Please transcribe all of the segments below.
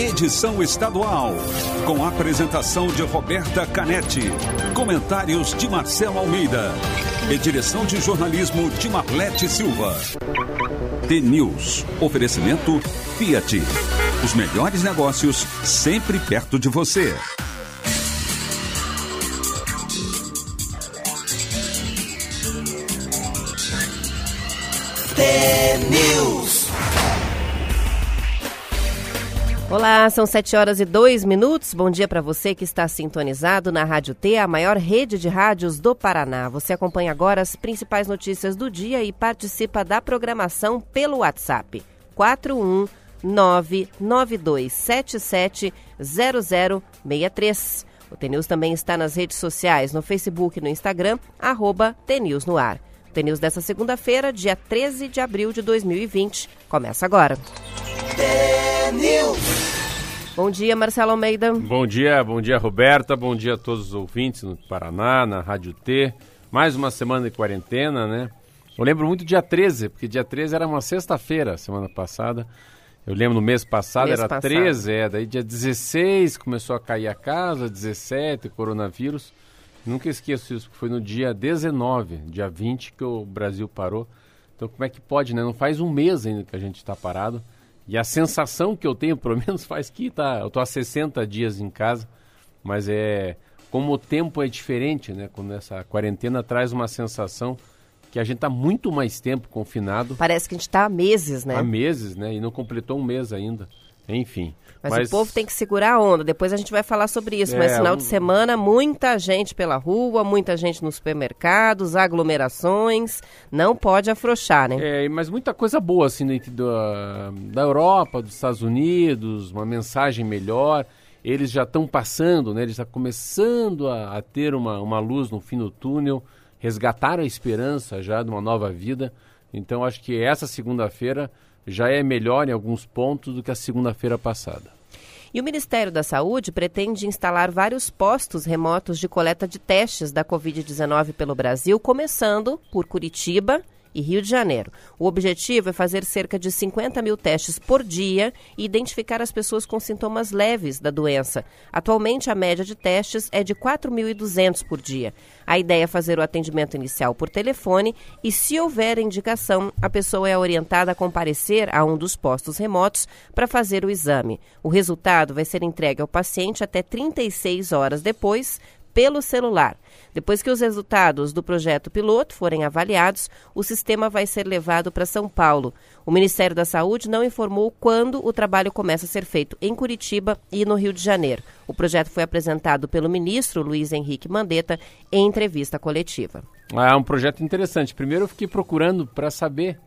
edição estadual, com apresentação de Roberta Canetti, comentários de Marcelo Almeida e direção de jornalismo de Marlete Silva. T-News, oferecimento Fiat. Os melhores negócios sempre perto de você. T-News. Olá, são 7 horas e 2 minutos. Bom dia para você que está sintonizado na Rádio T, a maior rede de rádios do Paraná. Você acompanha agora as principais notícias do dia e participa da programação pelo WhatsApp 41992770063. O TNews também está nas redes sociais, no Facebook e no Instagram, arroba TNews no ar. O TNews dessa segunda-feira, dia 13 de abril de 2020, começa agora. Bom dia, Marcelo Almeida. Bom dia, bom dia, Roberta. Bom dia a todos os ouvintes no Paraná, na Rádio T. Mais uma semana de quarentena, né? Eu lembro muito dia 13, porque dia 13 era uma sexta-feira, semana passada. Eu lembro no mês passado mês era passado. 13, é, daí dia 16 começou a cair a casa, 17, coronavírus. Nunca esqueço isso, porque foi no dia 19, dia 20 que o Brasil parou. Então como é que pode, né? Não faz um mês ainda que a gente está parado. E a sensação que eu tenho, pelo menos faz que tá, eu tô há 60 dias em casa, mas é como o tempo é diferente, né? Quando essa quarentena traz uma sensação que a gente está muito mais tempo confinado. Parece que a gente está há meses, né? Há meses, né? E não completou um mês ainda. Enfim. Mas, mas, o povo tem que segurar a onda. Depois a gente vai falar sobre isso. É, mas final um... de semana, muita gente pela rua, muita gente nos supermercados, aglomerações. Não pode afrouxar, né? É, mas muita coisa boa, assim, da, da Europa, dos Estados Unidos, uma mensagem melhor. Eles já estão passando, né? Eles estão começando a, a ter uma, uma luz no fim do túnel. Resgataram a esperança já de uma nova vida. Então, acho que essa segunda-feira já é melhor em alguns pontos do que a segunda-feira passada. E o Ministério da Saúde pretende instalar vários postos remotos de coleta de testes da Covid-19 pelo Brasil, começando por Curitiba e Rio de Janeiro. O objetivo é fazer cerca de 50 mil testes por dia e identificar as pessoas com sintomas leves da doença. Atualmente, a média de testes é de 4.200 por dia. A ideia é fazer o atendimento inicial por telefone e, se houver indicação, a pessoa é orientada a comparecer a um dos postos remotos para fazer o exame. O resultado vai ser entregue ao paciente até 36 horas depois pelo celular. Depois que os resultados do projeto piloto forem avaliados, o sistema vai ser levado para São Paulo. O Ministério da Saúde não informou quando o trabalho começa a ser feito em Curitiba e no Rio de Janeiro. O projeto foi apresentado pelo ministro Luiz Henrique Mandetta em entrevista coletiva. É um projeto interessante. Primeiro eu fiquei procurando para saber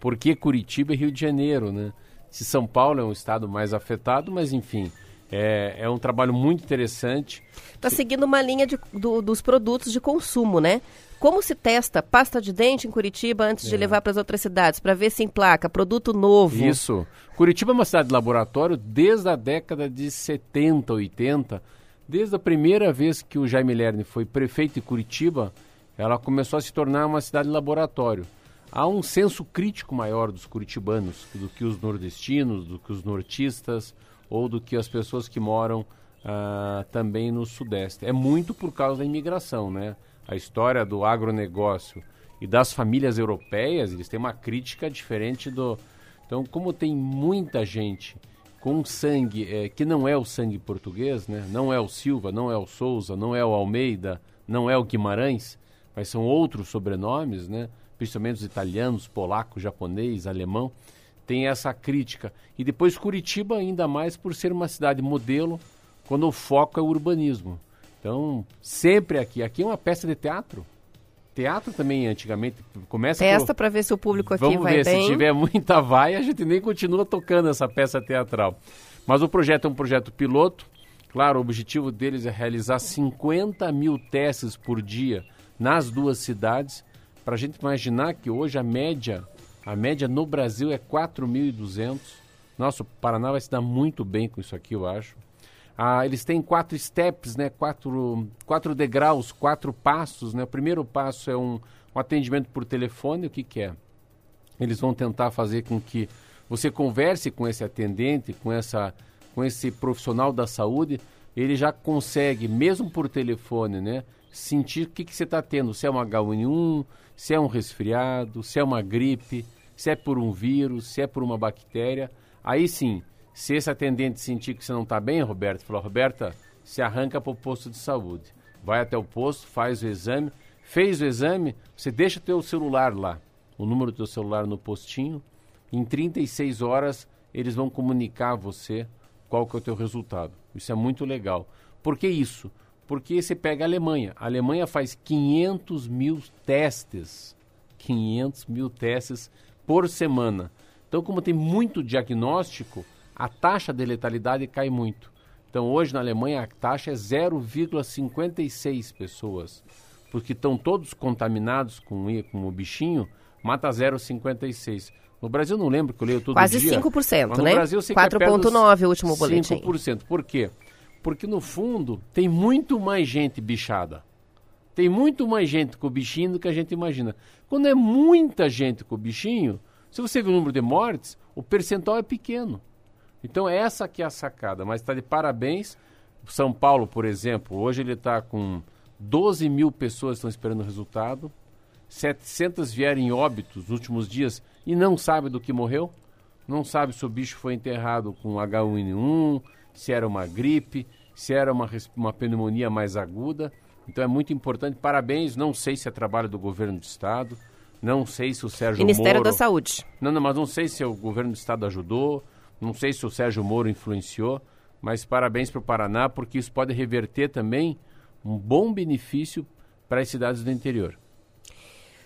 por que Curitiba e Rio de Janeiro, né? Se São Paulo é um estado mais afetado, mas enfim, é, é um trabalho muito interessante. Está seguindo uma linha de, do, dos produtos de consumo, né? Como se testa pasta de dente em Curitiba antes é. de levar para as outras cidades, para ver se emplaca produto novo? Isso. Curitiba é uma cidade de laboratório desde a década de 70, 80. Desde a primeira vez que o Jaime Lerner foi prefeito de Curitiba, ela começou a se tornar uma cidade de laboratório. Há um senso crítico maior dos curitibanos do que os nordestinos, do que os nortistas ou do que as pessoas que moram ah, também no Sudeste. É muito por causa da imigração, né? A história do agronegócio e das famílias europeias, eles têm uma crítica diferente do... Então, como tem muita gente com sangue é, que não é o sangue português, né? Não é o Silva, não é o Souza, não é o Almeida, não é o Guimarães, mas são outros sobrenomes, né? Principalmente os italianos, polaco, japonês, alemão tem essa crítica. E depois Curitiba, ainda mais por ser uma cidade modelo, quando o foco é o urbanismo. Então, sempre aqui. Aqui é uma peça de teatro. Teatro também, antigamente, começa... Testa para ver se o público aqui Vamos vai ver, bem. se tiver muita vai, a gente nem continua tocando essa peça teatral. Mas o projeto é um projeto piloto. Claro, o objetivo deles é realizar 50 mil testes por dia nas duas cidades. Para a gente imaginar que hoje a média a média no Brasil é 4.200. Nosso Paraná vai se dar muito bem com isso aqui, eu acho. Ah, eles têm quatro steps, né? quatro, quatro degraus, quatro passos. Né? O primeiro passo é um, um atendimento por telefone. O que, que é? Eles vão tentar fazer com que você converse com esse atendente, com essa com esse profissional da saúde, ele já consegue, mesmo por telefone, né, sentir o que, que você está tendo, se é um H1N1, se é um resfriado, se é uma gripe, se é por um vírus, se é por uma bactéria. Aí sim, se esse atendente sentir que você não está bem, Roberto, falou, Roberta, se arranca para o posto de saúde. Vai até o posto, faz o exame. Fez o exame, você deixa o teu celular lá, o número do teu celular no postinho. Em 36 horas, eles vão comunicar a você qual que é o teu resultado. Isso é muito legal. Por que isso? Porque você pega a Alemanha. A Alemanha faz 500 mil testes. 500 mil testes por semana. Então, como tem muito diagnóstico, a taxa de letalidade cai muito. Então, hoje na Alemanha, a taxa é 0,56 pessoas. Porque estão todos contaminados com, com o bichinho, mata 0,56. No Brasil, não lembro que eu leio todo Quase dia. Quase 5%, mas no né? Brasil, 4,9 o último boletim. 5%. Por quê? Porque, no fundo, tem muito mais gente bichada. Tem muito mais gente com o bichinho do que a gente imagina. Quando é muita gente com o bichinho, se você vê o número de mortes, o percentual é pequeno. Então essa que é a sacada, mas está de parabéns. São Paulo, por exemplo, hoje ele está com 12 mil pessoas estão esperando o resultado, 700 vieram em óbitos nos últimos dias e não sabe do que morreu, não sabe se o bicho foi enterrado com H1N1, se era uma gripe, se era uma, uma pneumonia mais aguda. Então é muito importante. Parabéns. Não sei se é trabalho do governo do estado, não sei se o Sérgio Ministério Moro... da Saúde. Não, não, mas não sei se o governo do estado ajudou, não sei se o Sérgio Moro influenciou, mas parabéns para o Paraná, porque isso pode reverter também um bom benefício para as cidades do interior.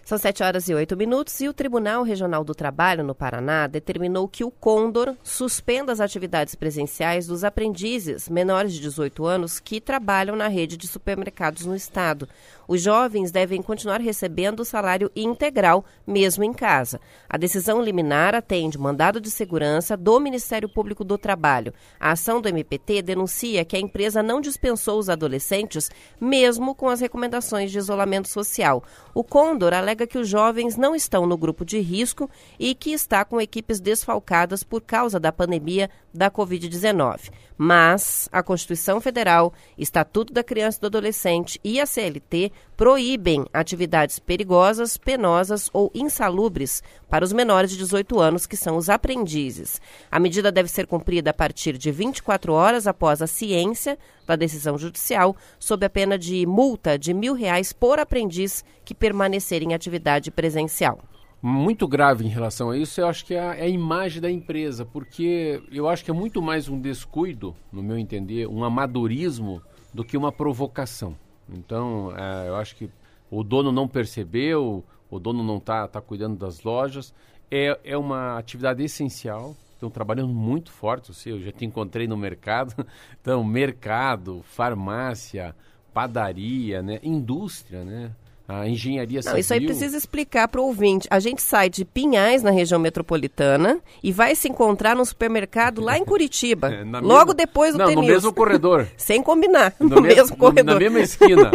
São 7 horas e 8 minutos e o Tribunal Regional do Trabalho no Paraná determinou que o Condor suspenda as atividades presenciais dos aprendizes menores de 18 anos que trabalham na rede de supermercados no estado. Os jovens devem continuar recebendo o salário integral, mesmo em casa. A decisão liminar atende mandado de segurança do Ministério Público do Trabalho. A ação do MPT denuncia que a empresa não dispensou os adolescentes, mesmo com as recomendações de isolamento social. O Condor alega que os jovens não estão no grupo de risco e que está com equipes desfalcadas por causa da pandemia da Covid-19. Mas a Constituição Federal, Estatuto da Criança e do Adolescente e a CLT proíbem atividades perigosas, penosas ou insalubres para os menores de 18 anos, que são os aprendizes. A medida deve ser cumprida a partir de 24 horas após a ciência da decisão judicial, sob a pena de multa de mil reais por aprendiz que permanecer em atividade presencial muito grave em relação a isso, eu acho que é a, é a, imagem da empresa, porque eu acho que é muito mais um descuido, no meu entender, um amadorismo, do que uma provocação. Então, é, eu acho que o dono não percebeu, o dono não está tá cuidando das lojas. É, é uma atividade essencial, estão trabalhando muito forte. Eu, sei, eu já te encontrei no mercado. Então, mercado, farmácia, padaria, né? indústria, né? A engenharia civil. Não, isso aí precisa explicar para o ouvinte. A gente sai de Pinhais, na região metropolitana, e vai se encontrar no supermercado lá em Curitiba, é, logo mesma... depois do Não, no mesmo corredor. Sem combinar, no, no mesmo, mesmo corredor. Na mesma esquina.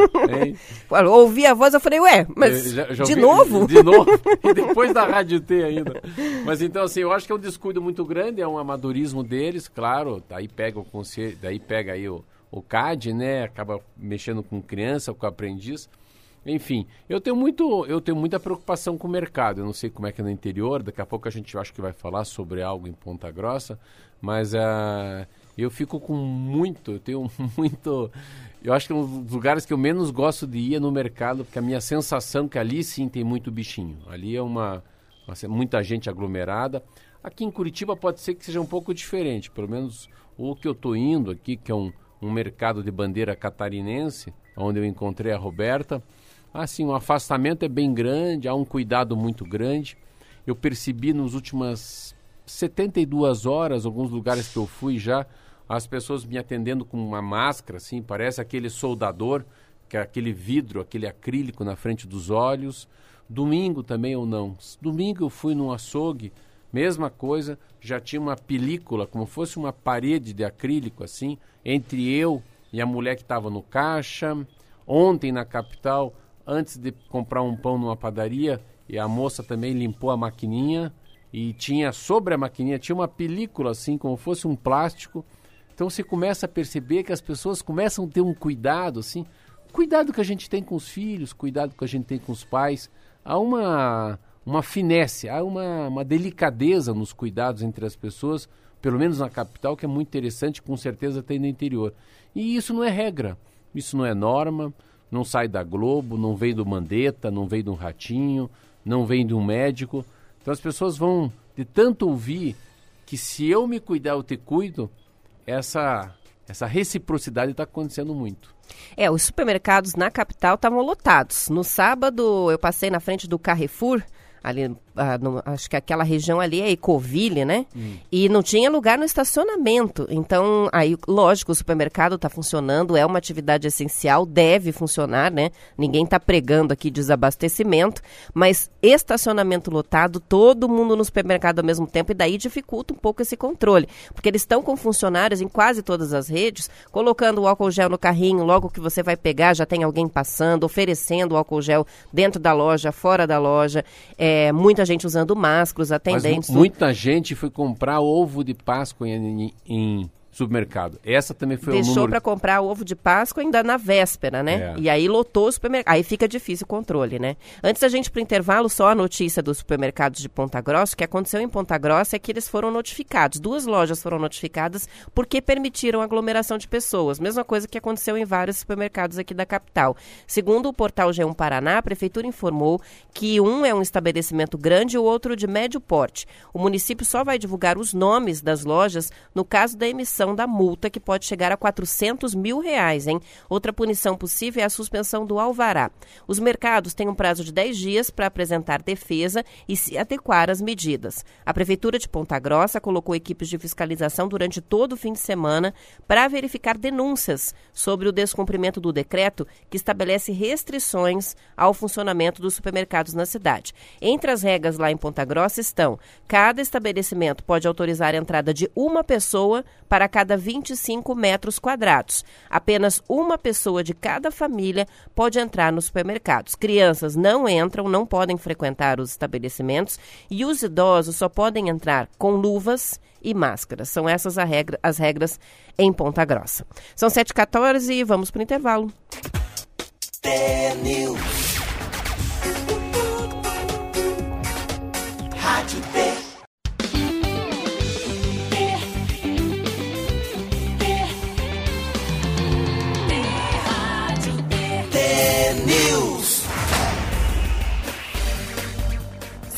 Ouvi a voz, eu falei, ué, mas já, já de ouvi, novo? De novo, e depois da Rádio T ainda. Mas então, assim, eu acho que é um descuido muito grande, é um amadorismo deles, claro, daí pega o conselho, daí pega aí o, o CAD, né, acaba mexendo com criança, com aprendiz, enfim, eu tenho muito, eu tenho muita preocupação com o mercado. Eu não sei como é que é no interior. Daqui a pouco a gente acho que vai falar sobre algo em Ponta Grossa, mas uh, eu fico com muito, eu tenho muito. Eu acho que é um dos lugares que eu menos gosto de ir é no mercado, porque a minha sensação é que ali sim tem muito bichinho. Ali é uma, uma muita gente aglomerada. Aqui em Curitiba pode ser que seja um pouco diferente, pelo menos o que eu estou indo aqui, que é um, um mercado de bandeira catarinense, onde eu encontrei a Roberta. Assim, o afastamento é bem grande, há um cuidado muito grande. Eu percebi nos últimas 72 horas, alguns lugares que eu fui já, as pessoas me atendendo com uma máscara, assim, parece aquele soldador, que é aquele vidro, aquele acrílico na frente dos olhos. Domingo também ou não. Domingo eu fui num açougue, mesma coisa, já tinha uma película, como fosse uma parede de acrílico, assim, entre eu e a mulher que estava no caixa. Ontem na capital antes de comprar um pão numa padaria e a moça também limpou a maquininha e tinha sobre a maquininha tinha uma película assim como fosse um plástico Então você começa a perceber que as pessoas começam a ter um cuidado, assim, cuidado que a gente tem com os filhos, cuidado que a gente tem com os pais. Há uma, uma finesse, há uma, uma delicadeza nos cuidados entre as pessoas, pelo menos na capital, que é muito interessante, com certeza tem no interior. E isso não é regra, isso não é norma, não sai da Globo, não vem do Mandetta, não vem um ratinho, não vem de um médico. Então as pessoas vão de tanto ouvir que se eu me cuidar, eu te cuido, essa, essa reciprocidade está acontecendo muito. É, os supermercados na capital estavam lotados. No sábado, eu passei na frente do Carrefour, ali ah, no, acho que aquela região ali é Ecoville, né? Hum. E não tinha lugar no estacionamento. Então, aí, lógico, o supermercado está funcionando, é uma atividade essencial, deve funcionar, né? Ninguém está pregando aqui desabastecimento, mas estacionamento lotado, todo mundo no supermercado ao mesmo tempo, e daí dificulta um pouco esse controle. Porque eles estão com funcionários em quase todas as redes, colocando o álcool gel no carrinho, logo que você vai pegar, já tem alguém passando, oferecendo o álcool gel dentro da loja, fora da loja. É, muita muita gente usando máscaras, atendentes. Mas muita gente foi comprar ovo de Páscoa em, em, supermercado. Essa também foi Deixou o número... para comprar ovo de Páscoa ainda na véspera, né? É. E aí lotou o supermercado. Aí fica difícil o controle, né? Antes da gente para o intervalo, só a notícia dos supermercados de Ponta Grossa. O que aconteceu em Ponta Grossa é que eles foram notificados. Duas lojas foram notificadas porque permitiram aglomeração de pessoas. Mesma coisa que aconteceu em vários supermercados aqui da capital. Segundo o portal G1 Paraná, a prefeitura informou que um é um estabelecimento grande e o outro de médio porte. O município só vai divulgar os nomes das lojas no caso da emissão da multa, que pode chegar a 400 mil reais, hein? Outra punição possível é a suspensão do alvará. Os mercados têm um prazo de 10 dias para apresentar defesa e se adequar às medidas. A Prefeitura de Ponta Grossa colocou equipes de fiscalização durante todo o fim de semana para verificar denúncias sobre o descumprimento do decreto que estabelece restrições ao funcionamento dos supermercados na cidade. Entre as regras lá em Ponta Grossa estão: cada estabelecimento pode autorizar a entrada de uma pessoa para cada 25 metros quadrados. Apenas uma pessoa de cada família pode entrar nos supermercados. Crianças não entram, não podem frequentar os estabelecimentos e os idosos só podem entrar com luvas e máscaras. São essas regra, as regras em Ponta Grossa. São 7h14 e vamos para o intervalo.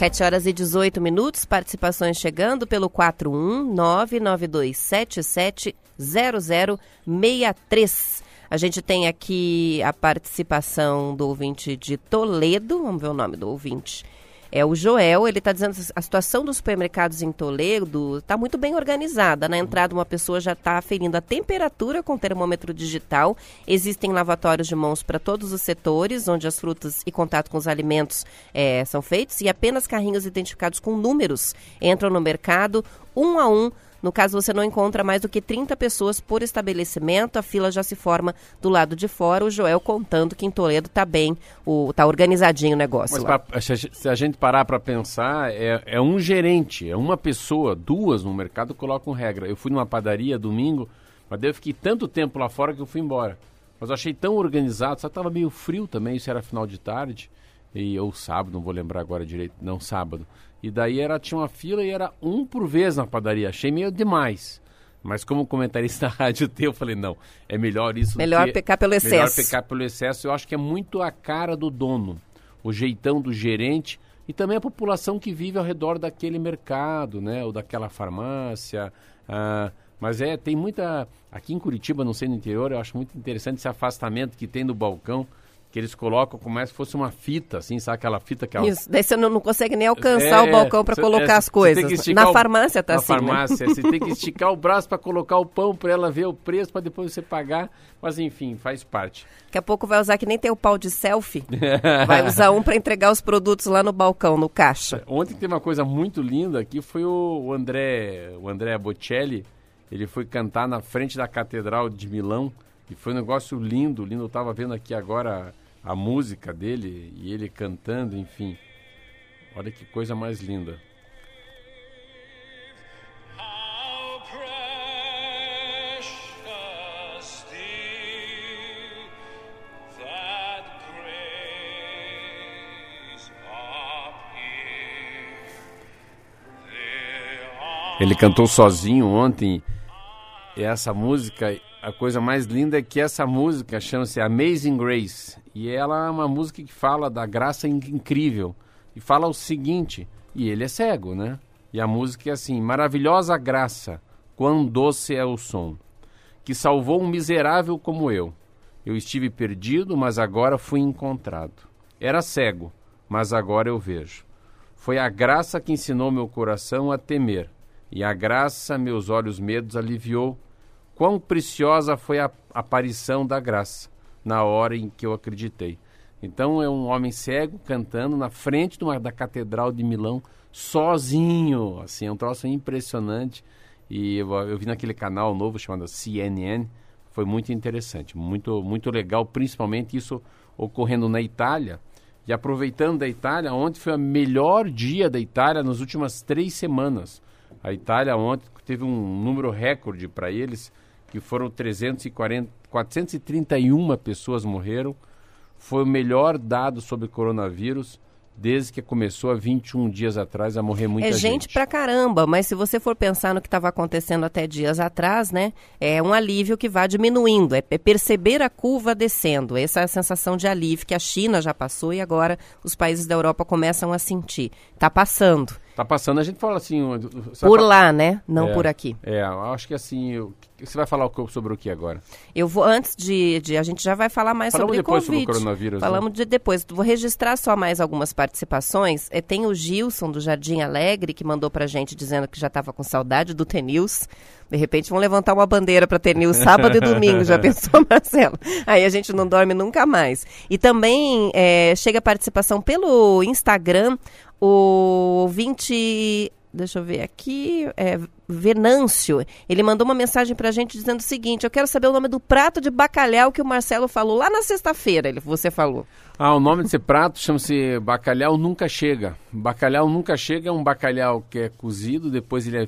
7 horas e 18 minutos, participações chegando pelo 41992770063. A gente tem aqui a participação do ouvinte de Toledo, vamos ver o nome do ouvinte. É o Joel, ele está dizendo que a situação dos supermercados em Toledo está muito bem organizada. Na entrada, uma pessoa já está aferindo a temperatura com termômetro digital. Existem lavatórios de mãos para todos os setores, onde as frutas e contato com os alimentos é, são feitos, e apenas carrinhos identificados com números entram no mercado, um a um no caso, você não encontra mais do que 30 pessoas por estabelecimento, a fila já se forma do lado de fora. O Joel contando que em Toledo está bem, está organizadinho o negócio. Mas pra, se a gente parar para pensar, é, é um gerente, é uma pessoa, duas no mercado colocam regra. Eu fui numa padaria domingo, mas daí eu fiquei tanto tempo lá fora que eu fui embora. Mas eu achei tão organizado, só estava meio frio também, isso era final de tarde, e, ou sábado, não vou lembrar agora direito, não, sábado. E daí era, tinha uma fila e era um por vez na padaria. Achei meio demais. Mas como comentarista da rádio teu, eu falei, não, é melhor isso Melhor que, pecar pelo excesso. Melhor pecar pelo excesso. Eu acho que é muito a cara do dono, o jeitão do gerente e também a população que vive ao redor daquele mercado, né? Ou daquela farmácia. Ah, mas é, tem muita... Aqui em Curitiba, não sei no interior, eu acho muito interessante esse afastamento que tem do balcão que eles colocam como se fosse uma fita, assim, sabe aquela fita que ela... Isso, daí você não, não consegue nem alcançar é, o balcão para colocar é, as coisas. Na farmácia tá na assim, farmácia, né? você tem que esticar o braço para colocar o pão para ela ver o preço para depois você pagar, mas enfim, faz parte. Daqui a pouco vai usar que nem tem o pau de selfie, vai usar um para entregar os produtos lá no balcão, no caixa. Ontem tem uma coisa muito linda aqui, foi o André, o André Bocelli, ele foi cantar na frente da Catedral de Milão, e foi um negócio lindo, lindo. Eu estava vendo aqui agora a música dele e ele cantando, enfim. Olha que coisa mais linda. Ele cantou sozinho ontem é essa música a coisa mais linda é que essa música chama-se Amazing Grace. E ela é uma música que fala da graça incrível. E fala o seguinte, e ele é cego, né? E a música é assim: Maravilhosa graça, quão doce é o som, que salvou um miserável como eu. Eu estive perdido, mas agora fui encontrado. Era cego, mas agora eu vejo. Foi a graça que ensinou meu coração a temer, e a graça meus olhos medos aliviou. Quão preciosa foi a aparição da graça na hora em que eu acreditei. Então é um homem cego cantando na frente uma, da Catedral de Milão, sozinho. Assim, é um troço impressionante. E eu, eu vi naquele canal novo chamado CNN. Foi muito interessante, muito, muito legal, principalmente isso ocorrendo na Itália e aproveitando da Itália, ontem foi o melhor dia da Itália nas últimas três semanas. A Itália ontem teve um número recorde para eles, que foram 340, 431 pessoas morreram. Foi o melhor dado sobre coronavírus desde que começou há 21 dias atrás a morrer muita gente. É gente pra caramba, mas se você for pensar no que estava acontecendo até dias atrás, né, é um alívio que vai diminuindo, é, é perceber a curva descendo. Essa é a sensação de alívio que a China já passou e agora os países da Europa começam a sentir. Está passando. Está passando, a gente fala assim... Por lá, né? Não é, por aqui. É, acho que assim, eu, você vai falar sobre o que agora? Eu vou, antes de, de a gente já vai falar mais Falamos sobre depois Covid. sobre o coronavírus. Né? Falamos né? de depois. Vou registrar só mais algumas participações. É, tem o Gilson, do Jardim Alegre, que mandou pra gente dizendo que já estava com saudade do Tenils. De repente vão levantar uma bandeira para Tenils sábado e domingo, já pensou, Marcelo? Aí a gente não dorme nunca mais. E também é, chega a participação pelo Instagram, o ouvinte deixa eu ver aqui, é, Venâncio, ele mandou uma mensagem pra gente dizendo o seguinte, eu quero saber o nome do prato de bacalhau que o Marcelo falou lá na sexta-feira, ele, você falou. Ah, o nome desse prato chama-se bacalhau nunca chega. Bacalhau nunca chega é um bacalhau que é cozido, depois ele é,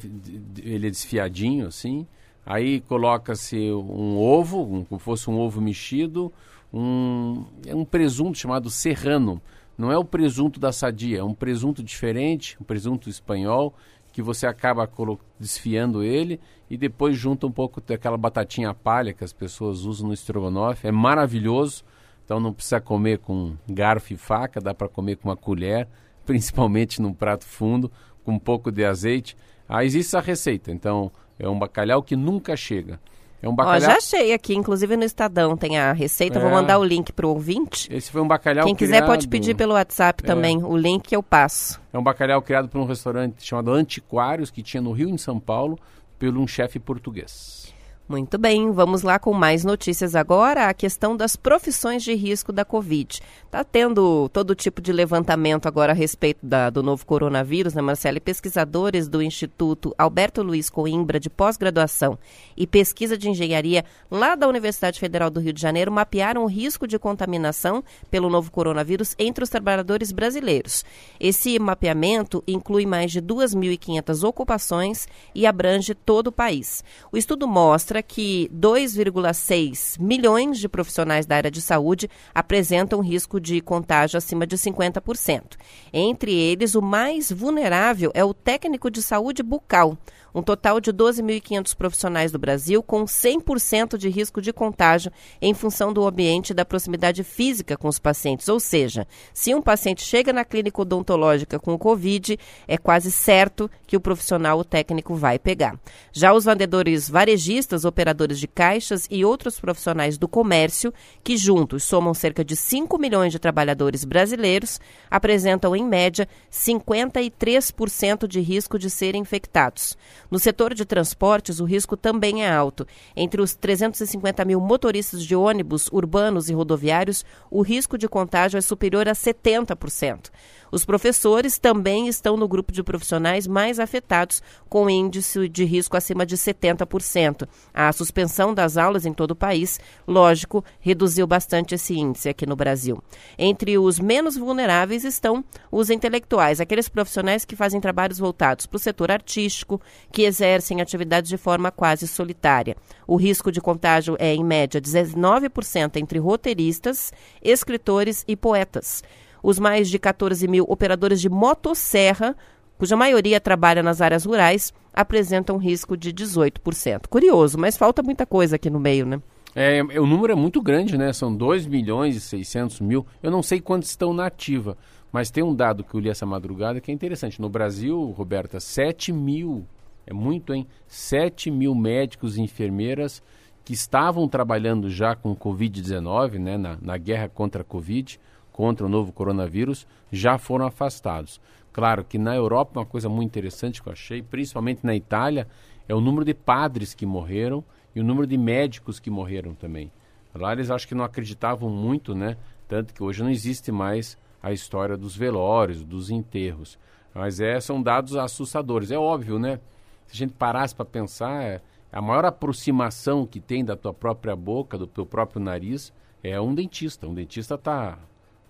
ele é desfiadinho assim, aí coloca-se um ovo, um, como fosse um ovo mexido, um, é um presunto chamado serrano, não é o presunto da sadia, é um presunto diferente, um presunto espanhol, que você acaba desfiando ele e depois junta um pouco daquela batatinha palha que as pessoas usam no estrogonofe. É maravilhoso, então não precisa comer com garfo e faca, dá para comer com uma colher, principalmente num prato fundo, com um pouco de azeite. Ah, existe essa receita, então é um bacalhau que nunca chega. É um bacalhau. Ó, já achei aqui, inclusive no Estadão tem a receita. É. Vou mandar o link para o ouvinte. Esse foi um bacalhau Quem quiser pode pedir pelo WhatsApp é. também o link eu passo. É um bacalhau criado por um restaurante chamado Antiquários, que tinha no Rio, em São Paulo, pelo um chefe português. Muito bem, vamos lá com mais notícias agora. A questão das profissões de risco da Covid. Está tendo todo tipo de levantamento agora a respeito da, do novo coronavírus, né, Marcelo? E pesquisadores do Instituto Alberto Luiz Coimbra, de pós-graduação e pesquisa de engenharia lá da Universidade Federal do Rio de Janeiro, mapearam o risco de contaminação pelo novo coronavírus entre os trabalhadores brasileiros. Esse mapeamento inclui mais de 2.500 ocupações e abrange todo o país. O estudo mostra mostra que 2,6 milhões de profissionais da área de saúde apresentam risco de contágio acima de 50%. Entre eles, o mais vulnerável é o técnico de saúde bucal, um total de 12.500 profissionais do Brasil com 100% de risco de contágio em função do ambiente da proximidade física com os pacientes. Ou seja, se um paciente chega na clínica odontológica com o Covid, é quase certo que o profissional, o técnico, vai pegar. Já os vendedores varejistas, operadores de caixas e outros profissionais do comércio, que juntos somam cerca de 5 milhões de trabalhadores brasileiros, apresentam, em média, 53% de risco de serem infectados. No setor de transportes, o risco também é alto. Entre os 350 mil motoristas de ônibus urbanos e rodoviários, o risco de contágio é superior a 70%. Os professores também estão no grupo de profissionais mais afetados, com índice de risco acima de 70%. A suspensão das aulas em todo o país, lógico, reduziu bastante esse índice aqui no Brasil. Entre os menos vulneráveis estão os intelectuais, aqueles profissionais que fazem trabalhos voltados para o setor artístico, que exercem atividades de forma quase solitária. O risco de contágio é, em média, 19% entre roteiristas, escritores e poetas. Os mais de 14 mil operadores de motosserra cuja maioria trabalha nas áreas rurais, apresentam risco de 18%. Curioso, mas falta muita coisa aqui no meio, né? É, o número é muito grande, né? São 2 milhões e 600 mil. Eu não sei quantos estão na ativa, mas tem um dado que eu li essa madrugada que é interessante. No Brasil, Roberta, 7 mil, é muito, hein? 7 mil médicos e enfermeiras que estavam trabalhando já com Covid-19, né? Na, na guerra contra a Covid, contra o novo coronavírus, já foram afastados. Claro que na Europa, uma coisa muito interessante que eu achei, principalmente na Itália, é o número de padres que morreram e o número de médicos que morreram também. Lá eles acho que não acreditavam muito, né? Tanto que hoje não existe mais a história dos velórios, dos enterros. Mas é, são dados assustadores. É óbvio, né? Se a gente parasse para pensar, é, a maior aproximação que tem da tua própria boca, do teu próprio nariz, é um dentista. Um dentista está,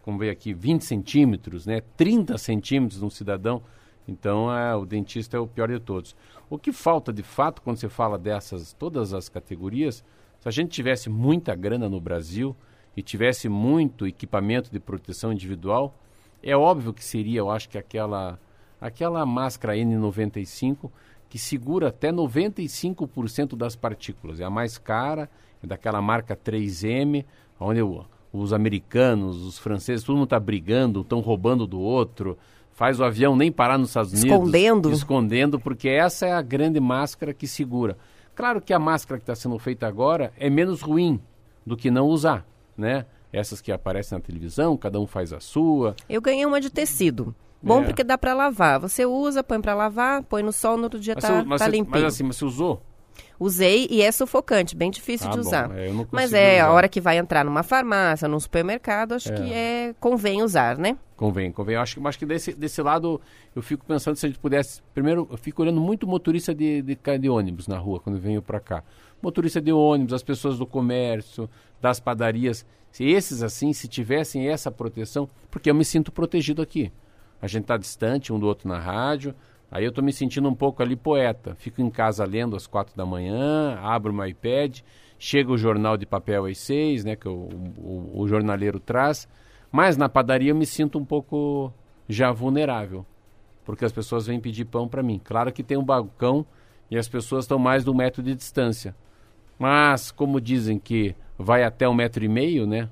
como veio aqui, 20 centímetros, né? 30 centímetros de um cidadão. Então, é, o dentista é o pior de todos. O que falta, de fato, quando você fala dessas, todas as categorias, se a gente tivesse muita grana no Brasil e tivesse muito equipamento de proteção individual, é óbvio que seria, eu acho que aquela, aquela máscara N95 que segura até 95% das partículas. É a mais cara, é daquela marca 3M, onde os americanos, os franceses, todo mundo está brigando, estão roubando do outro faz o avião nem parar nos Estados Unidos. Escondendo. Escondendo, porque essa é a grande máscara que segura. Claro que a máscara que está sendo feita agora é menos ruim do que não usar, né? Essas que aparecem na televisão, cada um faz a sua. Eu ganhei uma de tecido. Bom é. porque dá para lavar. Você usa, põe para lavar, põe no sol, no outro dia mas tá, você, tá limpinho. Mas assim, você usou? Usei e é sufocante, bem difícil ah, de usar. Bom, é, Mas é usar. a hora que vai entrar numa farmácia, num supermercado, acho é. que é convém usar, né? Convém, convém. Eu acho, acho que desse, desse lado eu fico pensando se a gente pudesse. Primeiro, eu fico olhando muito motorista de, de, de ônibus na rua quando venho para cá. Motorista de ônibus, as pessoas do comércio, das padarias. Se esses assim, se tivessem essa proteção, porque eu me sinto protegido aqui. A gente está distante um do outro na rádio, Aí eu estou me sentindo um pouco ali poeta. Fico em casa lendo às quatro da manhã, abro o meu iPad, chega o jornal de papel às seis, né, que o, o, o jornaleiro traz. Mas na padaria eu me sinto um pouco já vulnerável, porque as pessoas vêm pedir pão para mim. Claro que tem um balcão e as pessoas estão mais de um metro de distância. Mas, como dizem que vai até um metro e meio, né?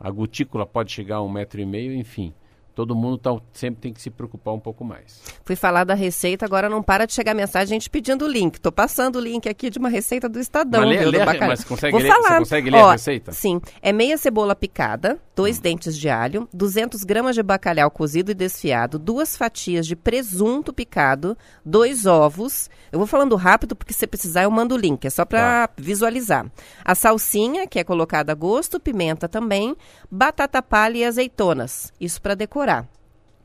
A gotícula pode chegar a um metro e meio, enfim todo mundo tá, sempre tem que se preocupar um pouco mais. Fui falar da receita, agora não para de chegar mensagem gente pedindo o link. Tô passando o link aqui de uma receita do Estadão, mas, viu, lê, lê, mas consegue ler, falar. você consegue ler Ó, a receita? Sim, é meia cebola picada, dois hum. dentes de alho, 200 gramas de bacalhau cozido e desfiado, duas fatias de presunto picado, dois ovos. Eu vou falando rápido porque se precisar eu mando o link, é só para tá. visualizar. A salsinha, que é colocada a gosto, pimenta também, batata palha e azeitonas. Isso para decorar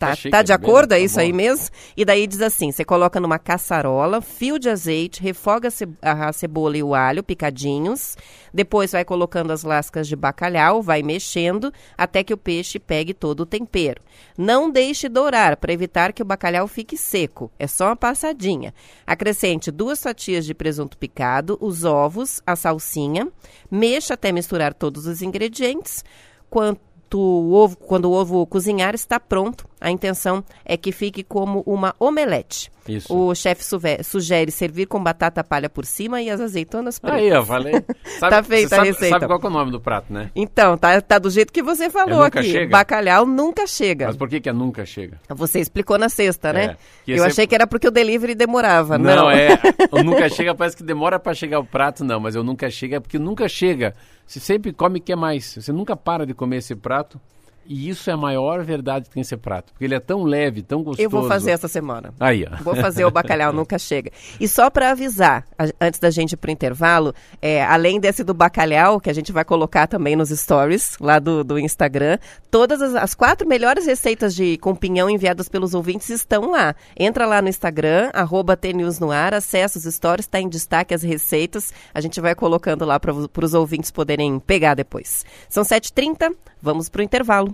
Tá, tá, tá de acordo? É tá isso bom. aí mesmo? E daí diz assim: você coloca numa caçarola, fio de azeite, refoga a cebola e o alho picadinhos. Depois vai colocando as lascas de bacalhau, vai mexendo até que o peixe pegue todo o tempero. Não deixe dourar para evitar que o bacalhau fique seco. É só uma passadinha. Acrescente duas fatias de presunto picado, os ovos, a salsinha. Mexa até misturar todos os ingredientes. Quanto o ovo, quando o ovo cozinhar, está pronto. A intenção é que fique como uma omelete. Isso. O chefe sugere servir com batata palha por cima e as azeitonas pretas. Aí, eu falei. Sabe, tá feita a receita. Sabe qual é o nome do prato, né? Então, tá, tá do jeito que você falou é aqui. Chega. Bacalhau nunca chega. Mas por que que é nunca chega? Você explicou na sexta, né? É, eu achei que era porque o delivery demorava. Não, não. é. O nunca chega parece que demora para chegar o prato, não. Mas eu nunca chega é porque nunca chega. Você sempre come e quer mais. Você nunca para de comer esse prato. E isso é a maior verdade que tem esse prato. Porque ele é tão leve, tão gostoso. Eu vou fazer essa semana. Aí, ó. Vou fazer o bacalhau Nunca Chega. E só para avisar, a, antes da gente ir pro intervalo, é, além desse do bacalhau, que a gente vai colocar também nos stories lá do, do Instagram, todas as, as quatro melhores receitas de com pinhão enviadas pelos ouvintes estão lá. Entra lá no Instagram, arroba no ar, acessa os stories, está em destaque as receitas. A gente vai colocando lá para os ouvintes poderem pegar depois. São 7h30, vamos pro intervalo.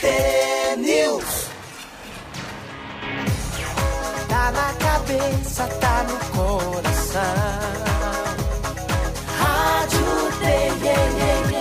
T-News. Tá na cabeça, tá no coração. Rádio T-News.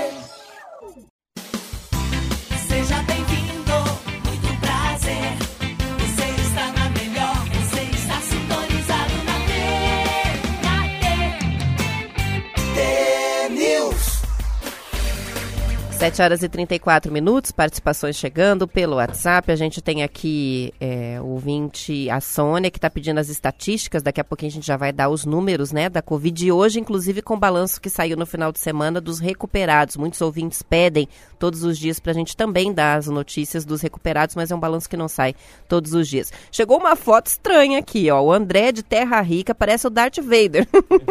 7 horas e 34 minutos, participações chegando pelo WhatsApp. A gente tem aqui é, o ouvinte, a Sônia, que está pedindo as estatísticas. Daqui a pouquinho a gente já vai dar os números né, da Covid. E hoje, inclusive, com o balanço que saiu no final de semana dos recuperados. Muitos ouvintes pedem todos os dias para a gente também dar as notícias dos recuperados, mas é um balanço que não sai todos os dias. Chegou uma foto estranha aqui, ó. O André de Terra Rica parece o Darth Vader.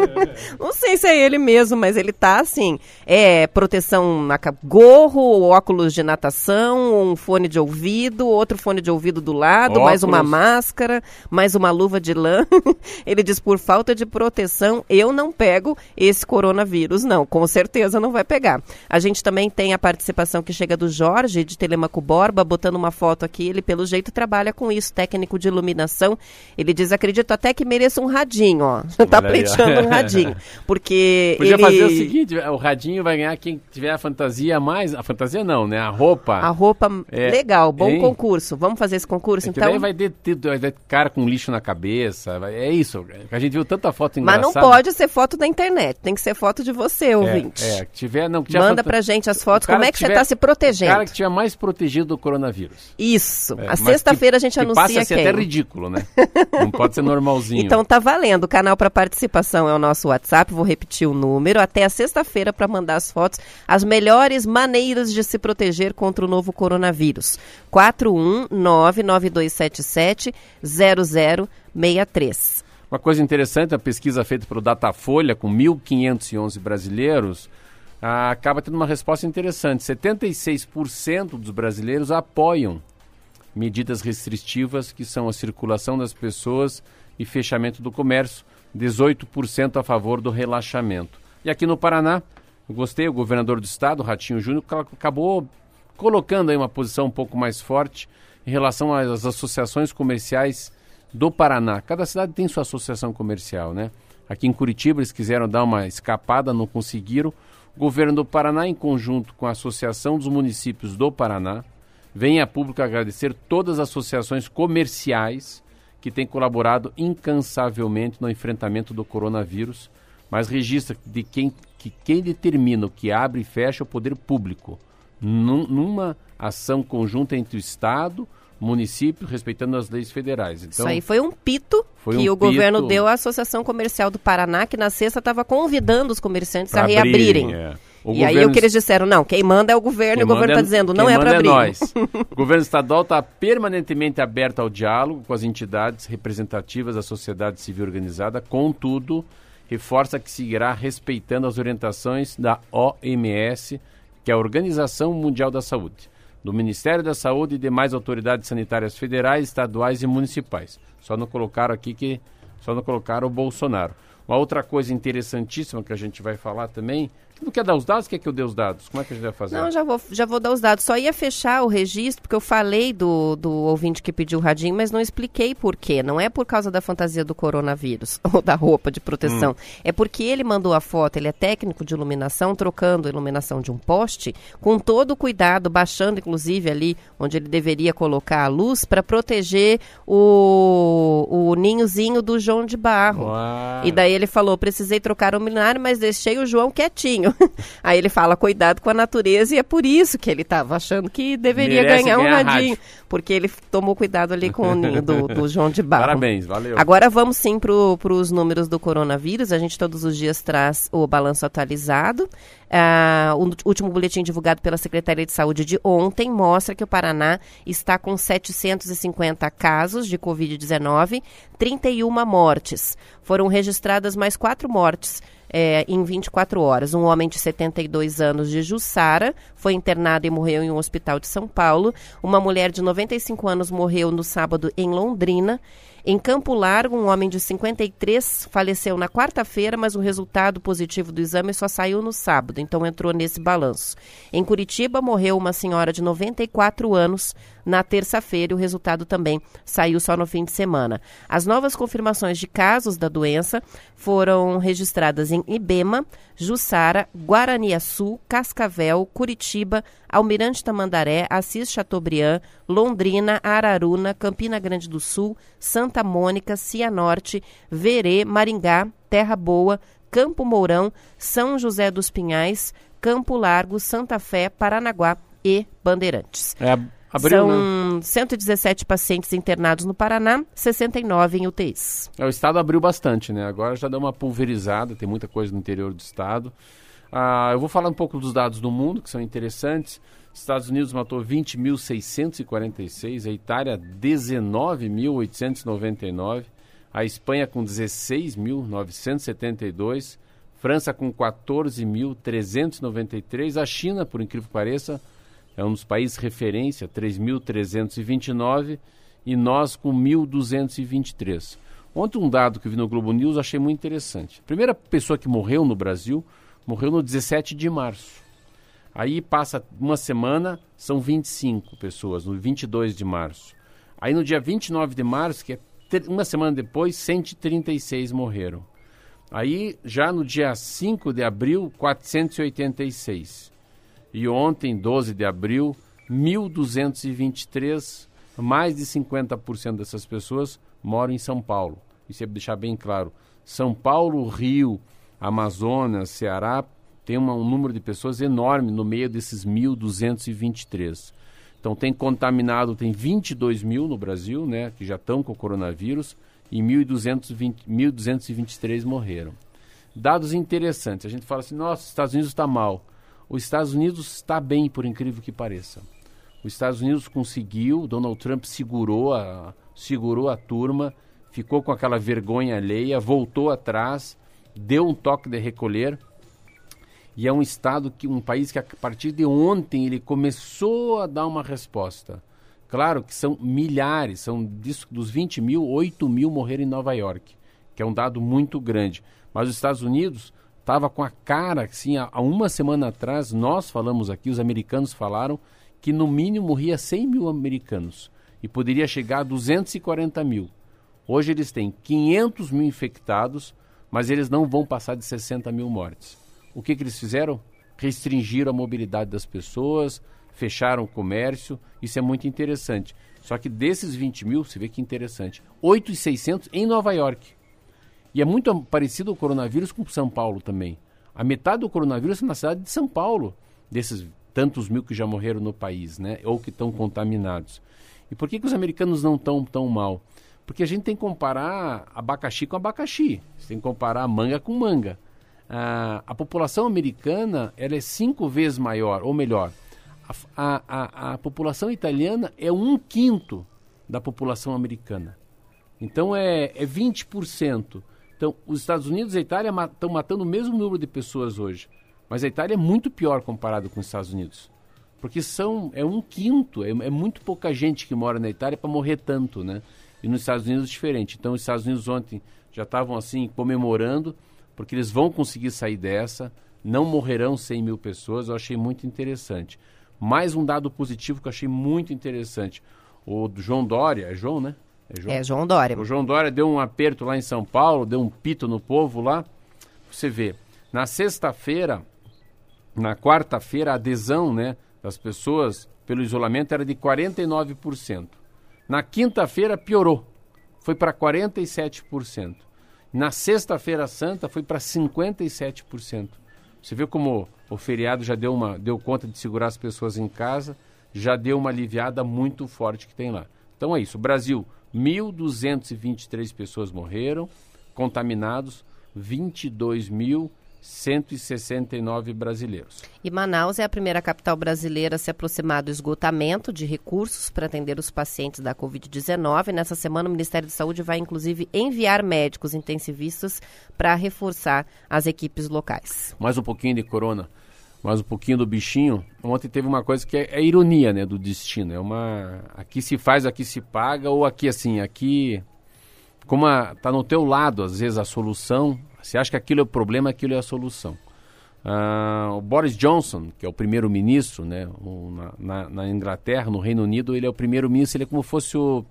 não sei se é ele mesmo, mas ele tá assim. É proteção na gorro, óculos de natação, um fone de ouvido, outro fone de ouvido do lado, óculos. mais uma máscara, mais uma luva de lã. Ele diz: por falta de proteção, eu não pego esse coronavírus. Não, com certeza não vai pegar. A gente também tem a participação que chega do Jorge, de Telemaco Borba, botando uma foto aqui. Ele, pelo jeito, trabalha com isso, técnico de iluminação. Ele diz: acredito até que mereça um radinho, ó. tá pleiteando um radinho. Porque. Podia ele... fazer o seguinte: o radinho vai ganhar quem tiver a fantasia mais. A fantasia não, né? A roupa. A roupa, é, legal, bom hein? concurso. Vamos fazer esse concurso, é então? Daí vai ter, ter, vai ter cara com lixo na cabeça. É isso. A gente viu tanta foto engraçada. Mas não pode ser foto da internet, tem que ser foto de você, é, ouvinte. É, é tiver, não, que Manda fanta... pra gente as fotos, como é que, que tiver, você tá se protegendo. O cara que tiver mais protegido do coronavírus. Isso. É, a sexta-feira a gente anuncia passa a ser até ridículo, né? não pode ser normalzinho. Então tá valendo. O canal para participação é o nosso WhatsApp, vou repetir o número, até a sexta-feira para mandar as fotos, as melhores maneiras de se proteger contra o novo coronavírus. 41992770063. Uma coisa interessante, a pesquisa feita pelo Datafolha com 1.511 brasileiros ah, acaba tendo uma resposta interessante. 76% dos brasileiros apoiam medidas restritivas que são a circulação das pessoas e fechamento do comércio, 18% a favor do relaxamento. E aqui no Paraná, gostei, o governador do estado, Ratinho Júnior, acabou colocando aí uma posição um pouco mais forte em relação às associações comerciais do Paraná. Cada cidade tem sua associação comercial, né? Aqui em Curitiba eles quiseram dar uma escapada, não conseguiram. O governo do Paraná, em conjunto com a Associação dos Municípios do Paraná, vem a público agradecer todas as associações comerciais que têm colaborado incansavelmente no enfrentamento do coronavírus, mas registra de quem, que quem determina o que abre e fecha é o poder público num, numa ação conjunta entre o Estado, município, respeitando as leis federais. Então, Isso aí foi um pito foi que um o pito... governo deu à Associação Comercial do Paraná, que na sexta estava convidando os comerciantes a reabrirem. É. e governo... aí o que eles disseram, não, quem manda é o governo, quem e o governo está é... dizendo, não é para é abrir. É nós. o governo estadual está permanentemente aberto ao diálogo com as entidades representativas da sociedade civil organizada, contudo, reforça que seguirá respeitando as orientações da OMS que é a Organização Mundial da Saúde, do Ministério da Saúde e demais autoridades sanitárias federais, estaduais e municipais. Só não colocaram aqui que só não colocaram o Bolsonaro. Uma outra coisa interessantíssima que a gente vai falar também não quer dar os dados? Quer que eu dê os dados? Como é que a gente vai fazer? Não, já vou, já vou dar os dados. Só ia fechar o registro, porque eu falei do, do ouvinte que pediu o radinho, mas não expliquei por quê. Não é por causa da fantasia do coronavírus ou da roupa de proteção. Hum. É porque ele mandou a foto, ele é técnico de iluminação, trocando a iluminação de um poste, com todo o cuidado, baixando inclusive ali onde ele deveria colocar a luz, para proteger o, o ninhozinho do João de Barro. Uau. E daí ele falou: precisei trocar o luminário, mas deixei o João quietinho. Aí ele fala, cuidado com a natureza, e é por isso que ele estava achando que deveria Merece ganhar um radinho. Porque ele tomou cuidado ali com o ninho do, do João de Barro. Parabéns, valeu. Agora vamos sim para os números do coronavírus. A gente todos os dias traz o balanço atualizado. Uh, o último boletim divulgado pela Secretaria de Saúde de ontem mostra que o Paraná está com 750 casos de Covid-19, 31 mortes. Foram registradas mais quatro mortes é, em 24 horas. Um homem de 72 anos de Jussara foi internado e morreu em um hospital de São Paulo. Uma mulher de 95 anos morreu no sábado em Londrina. Em Campo Largo, um homem de 53 faleceu na quarta-feira, mas o resultado positivo do exame só saiu no sábado, então entrou nesse balanço. Em Curitiba, morreu uma senhora de 94 anos na terça-feira o resultado também saiu só no fim de semana. As novas confirmações de casos da doença foram registradas em Ibema, Jussara, Guaraniaçu, Cascavel, Curitiba, Almirante Tamandaré, Assis Chateaubriand, Londrina, Araruna, Campina Grande do Sul, Santa Mônica, Cianorte, Verê, Maringá, Terra Boa, Campo Mourão, São José dos Pinhais, Campo Largo, Santa Fé, Paranaguá e Bandeirantes. É, abriu, São né? 117 pacientes internados no Paraná, 69 em UTIs. É, o estado abriu bastante, né? Agora já deu uma pulverizada, tem muita coisa no interior do estado. Ah, eu vou falar um pouco dos dados do mundo, que são interessantes. Estados Unidos matou 20.646, a Itália 19.899, a Espanha com 16.972, França com 14.393, a China, por incrível que pareça, é um dos países referência, 3.329 e nós com 1.223. Ontem um dado que vi no Globo News achei muito interessante. A primeira pessoa que morreu no Brasil morreu no 17 de março. Aí passa uma semana, são 25 pessoas, no 22 de março. Aí no dia 29 de março, que é uma semana depois, 136 morreram. Aí já no dia 5 de abril, 486. E ontem, 12 de abril, 1.223, mais de 50% dessas pessoas moram em São Paulo. Isso é deixar bem claro. São Paulo, Rio, Amazonas, Ceará, tem uma, um número de pessoas enorme no meio desses 1.223. Então tem contaminado, tem 22 mil no Brasil, né, que já estão com o coronavírus, e 1.223 morreram. Dados interessantes. A gente fala assim, nossa, os Estados Unidos está mal. Os Estados Unidos está bem, por incrível que pareça. Os Estados Unidos conseguiu, Donald Trump segurou a, segurou a turma, ficou com aquela vergonha alheia, voltou atrás, deu um toque de recolher. E é um estado que um país que a partir de ontem ele começou a dar uma resposta. Claro que são milhares, são dos 20 mil, 8 mil morreram em Nova York, que é um dado muito grande. Mas os Estados Unidos estava com a cara, assim, há, uma semana atrás, nós falamos aqui, os americanos falaram, que no mínimo morria 100 mil americanos e poderia chegar a 240 mil. Hoje eles têm 500 mil infectados, mas eles não vão passar de 60 mil mortes. O que, que eles fizeram? Restringiram a mobilidade das pessoas, fecharam o comércio, isso é muito interessante. Só que desses 20 mil, você vê que interessante, 8,600 em Nova York. E é muito parecido o coronavírus com São Paulo também. A metade do coronavírus é na cidade de São Paulo, desses tantos mil que já morreram no país, né? Ou que estão contaminados. E por que, que os americanos não estão tão mal? Porque a gente tem que comparar abacaxi com abacaxi. Você tem que comparar manga com manga. Ah, a população americana ela é cinco vezes maior, ou melhor, a, a, a população italiana é um quinto da população americana. Então é, é 20%. Então, os Estados Unidos e a Itália estão matando o mesmo número de pessoas hoje. Mas a Itália é muito pior comparado com os Estados Unidos. Porque são, é um quinto, é, é muito pouca gente que mora na Itália para morrer tanto, né? E nos Estados Unidos é diferente. Então, os Estados Unidos ontem já estavam assim comemorando, porque eles vão conseguir sair dessa, não morrerão 100 mil pessoas. Eu achei muito interessante. Mais um dado positivo que eu achei muito interessante. O João Dória, é João, né? É João, é João Dória. O João Dória deu um aperto lá em São Paulo, deu um pito no povo lá. Você vê, na sexta-feira, na quarta-feira, a adesão né, das pessoas pelo isolamento era de 49%. Na quinta-feira piorou, foi para 47%. Na sexta-feira santa foi para 57%. Você vê como o feriado já deu, uma, deu conta de segurar as pessoas em casa, já deu uma aliviada muito forte que tem lá. Então é isso. O Brasil 1.223 pessoas morreram, contaminados 22.169 brasileiros. E Manaus é a primeira capital brasileira a se aproximar do esgotamento de recursos para atender os pacientes da Covid-19. Nessa semana, o Ministério da Saúde vai, inclusive, enviar médicos intensivistas para reforçar as equipes locais. Mais um pouquinho de corona mais um pouquinho do bichinho. Ontem teve uma coisa que é, é, ironia, né, do destino. É uma aqui se faz, aqui se paga ou aqui assim, aqui como a, tá no teu lado às vezes a solução. Você acha que aquilo é o problema, aquilo é a solução. Ah, o Boris Johnson, que é o primeiro-ministro, né, na, na, Inglaterra, no Reino Unido, ele é o primeiro-ministro. Ele é como fosse o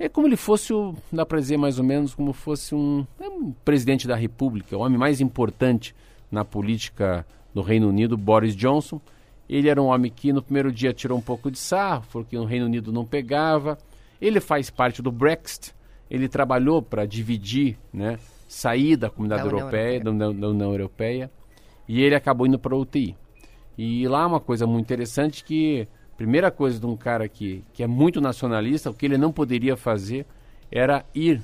é como ele fosse o, dá para dizer mais ou menos como fosse um, é um presidente da República, o homem mais importante na política no Reino Unido, Boris Johnson. Ele era um homem que no primeiro dia tirou um pouco de sarro, porque no Reino Unido não pegava. Ele faz parte do Brexit, ele trabalhou para dividir né, sair da comunidade Da União europeia, Europeia. da União, da União Europeia, e ele acabou indo para UTI. E lá uma coisa muito interessante que primeira coisa de um cara que, que é muito nacionalista, o que ele não poderia fazer era ir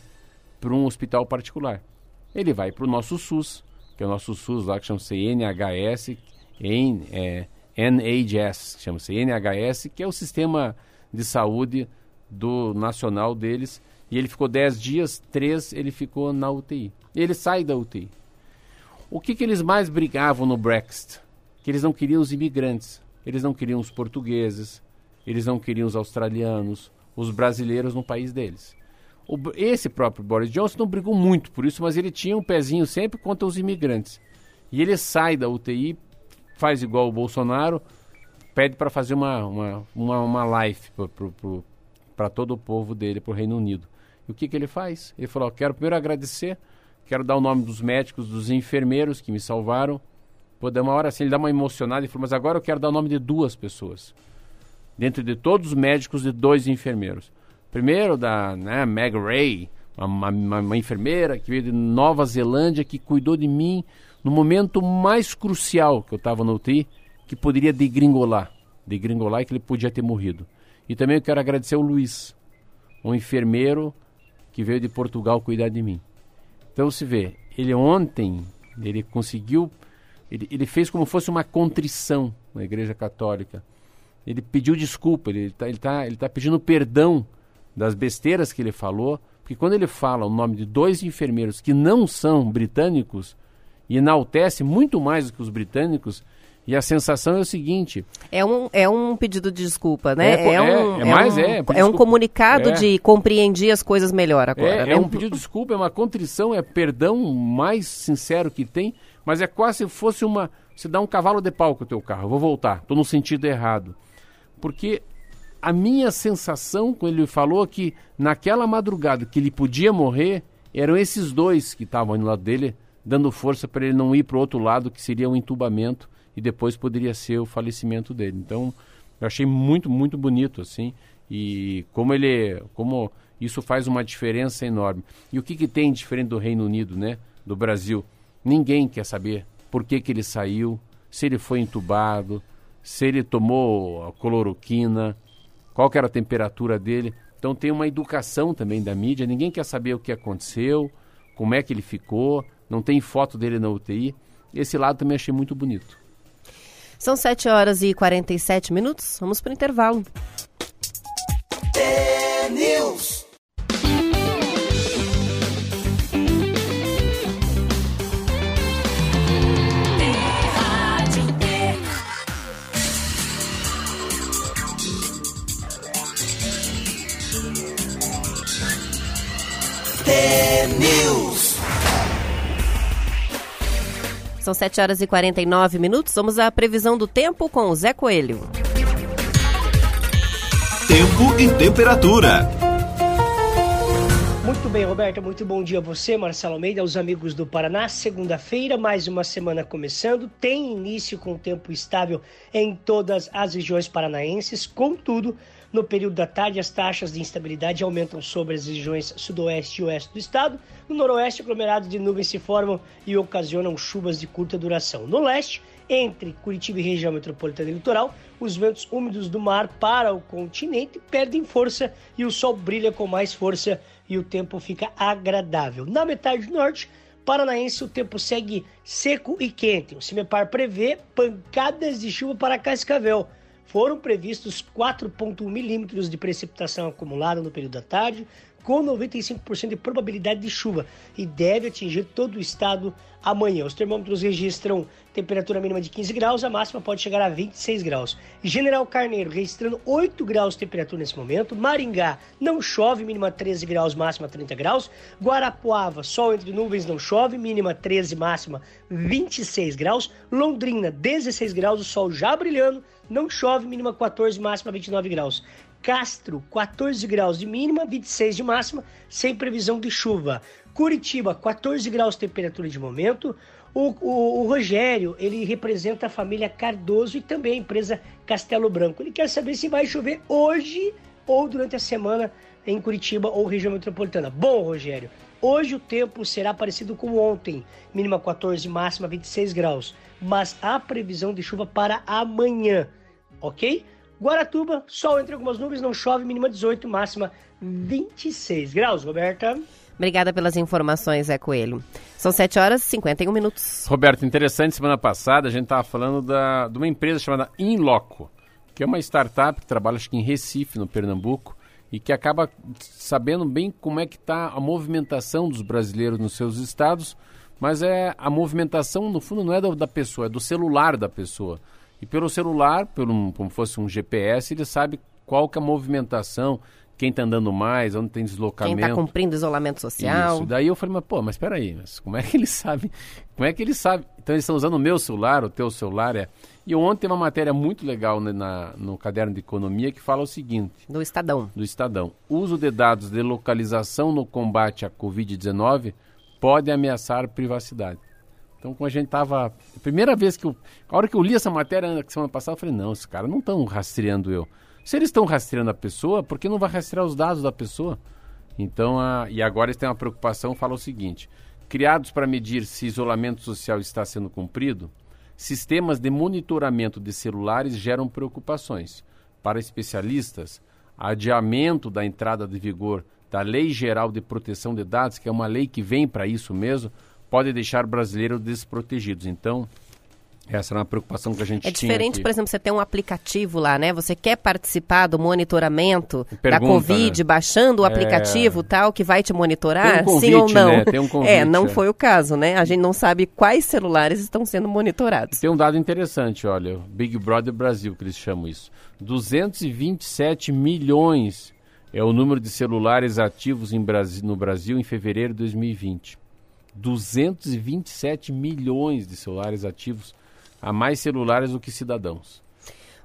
para um hospital particular. Ele vai para o nosso SUS, que é o nosso SUS lá que chama-se NHS, N, é, NHS, chama-se NHS, que é o sistema de saúde do nacional deles. E ele ficou 10 dias, 3 ele ficou na UTI. Ele sai da UTI. O que, que eles mais brigavam no Brexit? Que eles não queriam os imigrantes, eles não queriam os portugueses, eles não queriam os australianos, os brasileiros no país deles. O esse próprio Boris Johnson não brigou muito por isso, mas ele tinha um pezinho sempre contra os imigrantes. E ele sai da UTI, faz igual o Bolsonaro, pede para fazer uma, uma, uma, uma live para todo o povo dele, para o Reino Unido. E o que, que ele faz? Ele falou: "Ó, quero primeiro agradecer, quero dar o nome dos médicos, dos enfermeiros que me salvaram. Pô, deu uma hora assim, ele dá uma emocionada e falou: Mas agora eu quero dar o nome de duas pessoas. Dentro de todos os médicos, de dois enfermeiros. Primeiro da né, Meg Ray, uma, uma- uma enfermeira que veio de Nova Zelândia, que cuidou de mim no momento mais crucial que eu estava no UTI, que poderia degringolar. Degringolar e que ele podia ter morrido. E também eu quero agradecer o Luiz, um enfermeiro que veio de Portugal cuidar de mim. Então se vê, ele ontem, ele conseguiu, ele, ele fez como fosse uma contrição na Igreja Católica. Ele pediu desculpa, ele está ele tá, ele tá pedindo perdão das besteiras que ele falou, porque quando ele fala o nome de dois enfermeiros que não são britânicos, e enaltece muito mais do que os britânicos, e a sensação é o seguinte, É um, é um pedido de desculpa, né? É, é, um, é mais, um, é, pedido de é um comunicado É. de compreender as coisas melhor agora, É, né? é um pedido de desculpa, é uma contrição, é perdão mais sincero que tem, mas é quase se fosse uma. Você dá um cavalo de pau com o teu carro, vou voltar, estou no sentido errado. Porque a minha sensação, quando ele falou que naquela madrugada que ele podia morrer, eram esses dois que estavam no lado dele, dando força para ele não ir para o outro lado, que seria um entubamento, e depois poderia ser o falecimento dele. Então, eu achei muito, muito bonito, assim, e como ele, como isso faz uma diferença enorme. E o que, que tem diferente do Reino Unido, né, do Brasil? Ninguém quer saber por que, que ele saiu, se ele foi entubado, se ele tomou a cloroquina, qual que era a temperatura dele. Então tem uma educação também da mídia, ninguém quer saber o que aconteceu, como é que ele ficou, não tem foto dele na UTI. Esse lado também achei muito bonito. São 7 horas e 47 minutos. Vamos para o intervalo. News. News. São 7 horas e 49 minutos. Vamos à previsão do tempo com o Zé Coelho. Tempo e temperatura. Muito bem, Roberta, muito bom dia a você, Marcelo Almeida, aos amigos do Paraná. Segunda-feira, mais uma semana começando. Tem início com tempo estável em todas as regiões paranaenses. Contudo, no período da tarde, as taxas de instabilidade aumentam sobre as regiões sudoeste e oeste do estado. No noroeste, aglomerados de nuvens se formam e ocasionam chuvas de curta duração. No leste, entre Curitiba e região metropolitana e litoral, os ventos úmidos do mar para o continente perdem força e o sol brilha com mais força e o tempo fica agradável. Na metade norte, paranaense, o tempo segue seco e quente. O CIMEPAR prevê pancadas de chuva para Cascavel. Foram previstos 4,1 milímetros de precipitação acumulada no período da tarde, com 95% de probabilidade de chuva e deve atingir todo o estado amanhã. Os termômetros registram temperatura mínima de 15 graus, a máxima pode chegar a 26 graus. General Carneiro registrando 8 graus de temperatura nesse momento. Maringá não chove, mínima 13 graus, máxima 30 graus. Guarapuava, sol entre nuvens, não chove, mínima 13, máxima 26 graus. Londrina, 16 graus, o sol já brilhando, não chove, mínima 14, máxima 29 graus. Castro, 14 graus de mínima, 26 de máxima, sem previsão de chuva. Curitiba, 14 graus de temperatura de momento. O, o, o, Rogério, ele representa a família Cardoso e também a empresa Castelo Branco. Ele quer saber se vai chover hoje ou durante a semana em Curitiba ou região metropolitana. Bom, Rogério, Hoje o tempo será parecido com ontem, mínima 14, máxima 26 graus, mas há previsão de chuva para amanhã, ok? Guaratuba, sol entre algumas nuvens, não chove, mínima 18, máxima 26 graus. Roberta? Obrigada pelas informações, Zé Coelho. São 7 horas e 51 minutos. Roberto, interessante, semana passada a gente estava falando da, de uma empresa chamada Inloco, que é uma startup que trabalha acho que em Recife, no Pernambuco, e que acaba sabendo bem como é que está a movimentação dos brasileiros nos seus estados, mas é a movimentação, no fundo, não é da, da pessoa, é do celular da pessoa. E pelo celular, pelo, como fosse um GPS, ele sabe qual que é a movimentação, quem está andando mais, onde tem deslocamento. Quem está cumprindo isolamento social. Isso. Daí eu falei, mas pô, mas espera aí, mas como é que ele sabe? Como é que ele sabe? Então eles estão usando o meu celular, o teu celular, é. E ontem tem uma matéria muito legal né, na, no caderno de economia que fala o seguinte: do Estadão. Do Estadão. Uso de dados de localização no combate à Covid-19 pode ameaçar privacidade. Então, como a gente estava. Primeira vez que eu. A hora que eu li essa matéria semana passada, eu falei: não, esses caras não estão rastreando eu. Se eles estão rastreando a pessoa, por que não vai rastrear os dados da pessoa? Então, a, e agora eles têm uma preocupação, fala o seguinte: criados para medir se isolamento social está sendo cumprido, sistemas de monitoramento de celulares geram preocupações. Para especialistas, adiamento da entrada de vigor da Lei Geral de Proteção de Dados, que é uma lei que vem para isso mesmo, pode deixar brasileiros desprotegidos. Então, essa era uma preocupação que a gente é tinha. É diferente, aqui. por exemplo, você tem um aplicativo lá, né? Você quer participar do monitoramento Pergunta, da Covid, né? baixando o aplicativo é... tal, que vai te monitorar, um convite, sim ou não? Né? Tem um convite, é, não é. foi o caso, né? A gente não sabe quais celulares estão sendo monitorados. Tem um dado interessante, olha, Big Brother Brasil, que eles chamam isso. 227 milhões é o número de celulares ativos no Brasil em fevereiro de 2020. 227 milhões de celulares ativos há mais celulares do que cidadãos.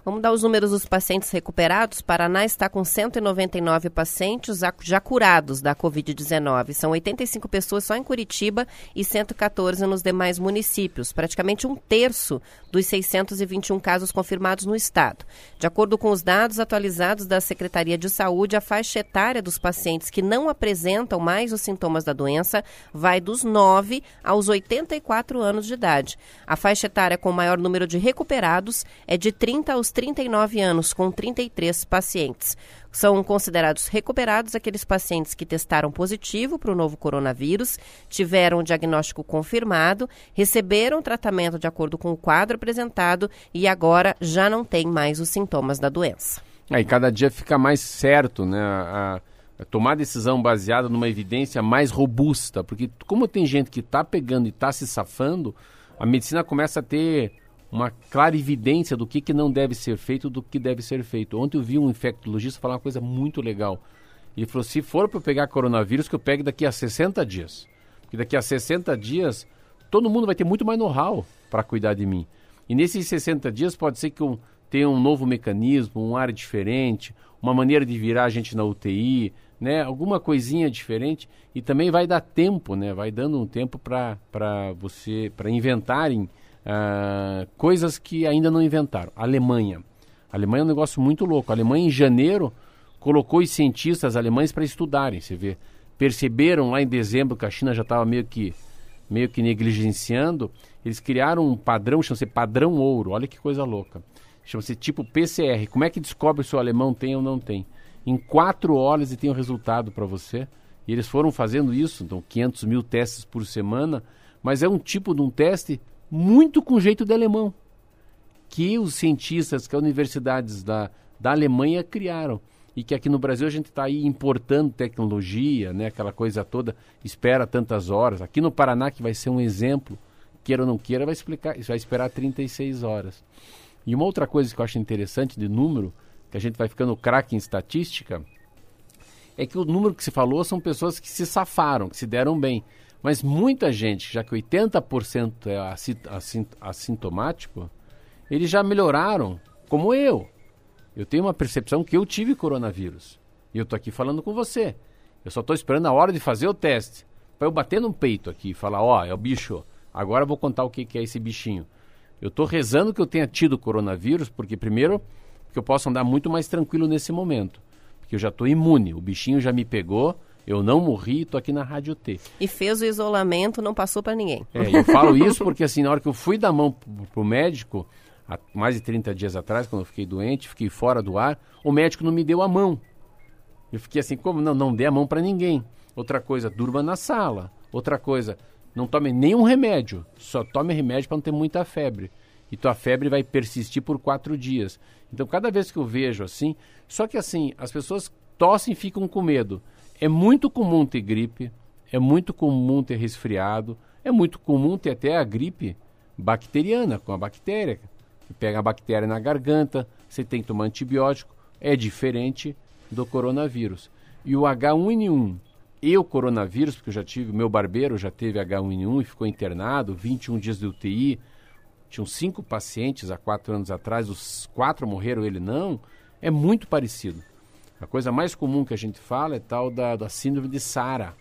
Vamos dar os números dos pacientes recuperados. Paraná está com 199 pacientes já curados da Covid-19. São 85 pessoas só em Curitiba e 114 nos demais municípios, praticamente um terço dos 621 casos confirmados no estado. De acordo com os dados atualizados da Secretaria de Saúde, a faixa etária dos pacientes que não apresentam mais os sintomas da doença vai dos 9 aos 84 anos de idade. A faixa etária com maior número de recuperados é de 30 aos 39 anos, com 33 pacientes. São considerados recuperados aqueles pacientes que testaram positivo para o novo coronavírus, tiveram o diagnóstico confirmado, receberam tratamento de acordo com o quadro apresentado e agora já não tem mais os sintomas da doença. Aí cada dia fica mais certo, né? A, a tomar decisão baseada numa evidência mais robusta, porque como tem gente que está pegando e está se safando, a medicina começa a ter uma clara evidência do que, que não deve ser feito do que deve ser feito. Ontem eu vi um infectologista falar uma coisa muito legal. Ele falou: se for para pegar coronavírus, que eu pegue daqui a 60 dias. Porque daqui a 60 dias, todo mundo vai ter muito mais know-how para cuidar de mim. E nesses 60 dias pode ser que eu tenha um novo mecanismo, um ar diferente, uma maneira de virar a gente na UTI, né? Alguma coisinha diferente. E também vai dar tempo, né? Vai dando um tempo para você, para inventarem uh, coisas que ainda não inventaram. A Alemanha. A Alemanha é um negócio muito louco. A Alemanha, em janeiro, colocou os cientistas alemães para estudarem. Você vê, perceberam lá em dezembro que a China já estava meio que, meio que negligenciando. Eles criaram um padrão, chama-se padrão ouro. Olha que coisa louca. Chama-se tipo PCR. Como é que descobre se o alemão tem ou não tem? Em quatro horas e tem o um resultado para você. E eles foram fazendo isso, então 500 mil testes por semana. Mas é um tipo de um teste muito com jeito de alemão, que os cientistas, que as universidades da, da Alemanha criaram. E que aqui no Brasil a gente está aí importando tecnologia, né, aquela coisa toda, espera tantas horas. Aqui no Paraná, que vai ser um exemplo, queira ou não queira, vai, explicar, vai esperar 36 horas. E uma outra coisa que eu acho interessante de número, que a gente vai ficando craque em estatística, é que o número que se falou são pessoas que se safaram, que se deram bem. Mas muita gente, já que 80% é assintomático, eles já melhoraram, como eu. Eu tenho uma percepção que eu tive coronavírus. E eu estou aqui falando com você. Eu só estou esperando a hora de fazer o teste. Para eu bater no peito aqui e falar, ó, oh, é o bicho. Agora eu vou contar o que, que é esse bichinho. Eu estou rezando que eu tenha tido coronavírus, porque primeiro, que eu posso andar muito mais tranquilo nesse momento. Porque eu já estou imune. O bichinho já me pegou, Eu não morri, tô aqui na Rádio T. E fez o isolamento, não passou para ninguém. É, eu falo isso porque assim, na hora que eu fui dar mão pro médico, há mais de 30 dias atrás, quando eu fiquei doente, fiquei fora do ar, o médico não me deu a mão. Eu fiquei assim, como não, não dê a mão para ninguém. Outra coisa, durma na sala. Outra coisa, não tome nenhum remédio. Só tome remédio para não ter muita febre. E tua febre vai persistir por quatro dias. Então, cada vez que eu vejo assim, só que assim, as pessoas tossem e ficam com medo. É muito comum ter gripe, é muito comum ter resfriado, é muito comum ter até a gripe bacteriana, com a bactéria. Você pega a bactéria na garganta, você tem que tomar antibiótico. É diferente do coronavírus. E o H1N1 e o coronavírus, porque eu já tive, meu barbeiro já teve H1N1 e ficou internado, 21 dias de UTI. Tinham cinco pacientes há quatro anos atrás, os quatro morreram, ele não. É muito parecido. A coisa mais comum que a gente fala é tal da, da síndrome de Sara.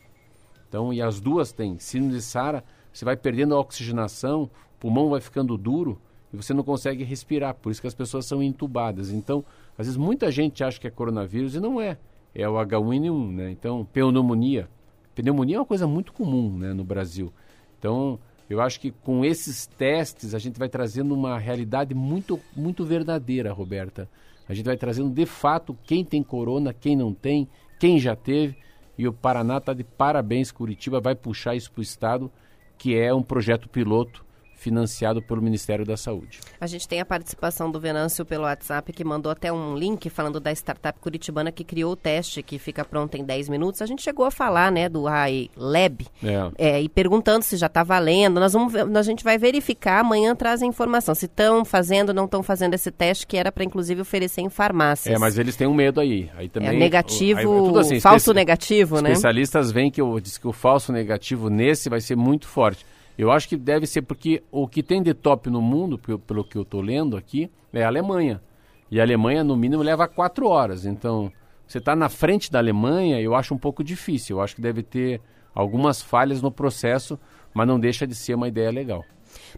Então, e as duas têm. Síndrome de Sara, você vai perdendo a oxigenação, o pulmão vai ficando duro e você não consegue respirar. Por isso que as pessoas são entubadas. Então, às vezes muita gente acha que é coronavírus e não é. É o H1N1, né? Então, pneumonia. Pneumonia é uma coisa muito comum né, no Brasil. Então, eu acho que com esses testes a gente vai trazendo uma realidade muito, muito verdadeira, Roberta. A gente vai trazendo de fato quem tem corona, quem não tem, quem já teve. E o Paraná está de parabéns, Curitiba vai puxar isso para o Estado, que é um projeto piloto financiado pelo Ministério da Saúde. A gente tem a participação do Venâncio pelo WhatsApp, que mandou até um link falando da startup curitibana que criou o teste, que fica pronto em 10 minutos. A gente chegou a falar, né, do AI Lab, é. É, e perguntando se já está valendo. Nós vamos, a gente vai verificar, amanhã traz a informação, se estão fazendo ou não estão fazendo esse teste, que era para inclusive oferecer em farmácias. É, mas eles têm um medo aí. Aí também, é negativo, aí, assim, falso negativo, né? Especialistas veem que, o, diz que o falso negativo nesse vai ser muito forte. Eu acho que deve ser porque o que tem de top no mundo, pelo que eu estou lendo aqui, é a Alemanha. E a Alemanha, no mínimo, leva quatro horas. Então, você está na frente da Alemanha, eu acho um pouco difícil. Eu acho que deve ter algumas falhas no processo, mas não deixa de ser uma ideia legal.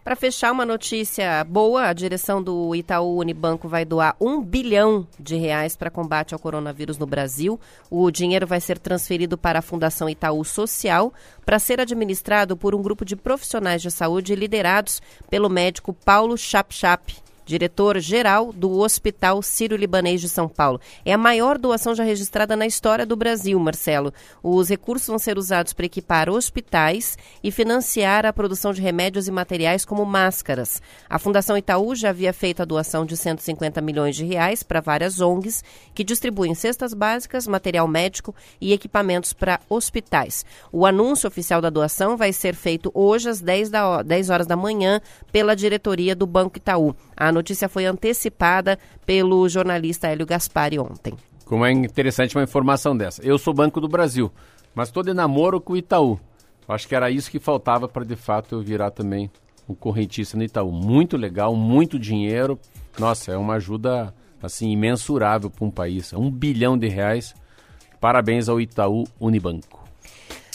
Para fechar, uma notícia boa: a direção do Itaú Unibanco vai doar um bilhão de reais para combate ao coronavírus no Brasil. O dinheiro vai ser transferido para a Fundação Itaú Social para ser administrado por um grupo de profissionais de saúde liderados pelo médico Paulo Chapchap diretor-geral do Hospital Sírio-Libanês de São Paulo. É a maior doação já registrada na história do Brasil, Marcelo. Os recursos vão ser usados para equipar hospitais e financiar a produção de remédios e materiais como máscaras. A Fundação Itaú já havia feito a doação de 150 milhões de reais para várias ONGs que distribuem cestas básicas, material médico e equipamentos para hospitais. O anúncio oficial da doação vai ser feito hoje às 10, da, 10 horas da manhã pela diretoria do Banco Itaú. A notícia foi antecipada pelo jornalista Hélio Gaspari ontem. Como é interessante uma informação dessa. Eu sou Banco do Brasil, mas estou de namoro com o Itaú. Acho que era isso que faltava para de fato eu virar também um correntista no Itaú. Muito legal, muito dinheiro. Nossa, é uma ajuda assim imensurável para um país. Um bilhão de reais. Parabéns ao Itaú Unibanco.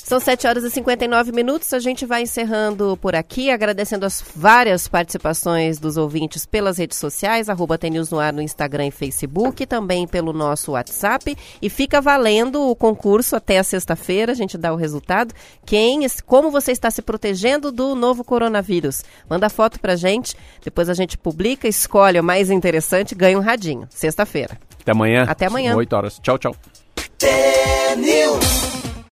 São 7 horas e 59 minutos. A gente vai encerrando por aqui, agradecendo as várias participações dos ouvintes pelas redes sociais, arroba no ar no Instagram e Facebook, também pelo nosso WhatsApp. E fica valendo o concurso até a sexta-feira, a gente dá o resultado. Quem, como você está se protegendo do novo coronavírus? Manda foto pra gente, depois a gente publica, escolhe o mais interessante, ganha um radinho. Sexta-feira. Até amanhã. Até amanhã. 8 horas. Tchau, tchau.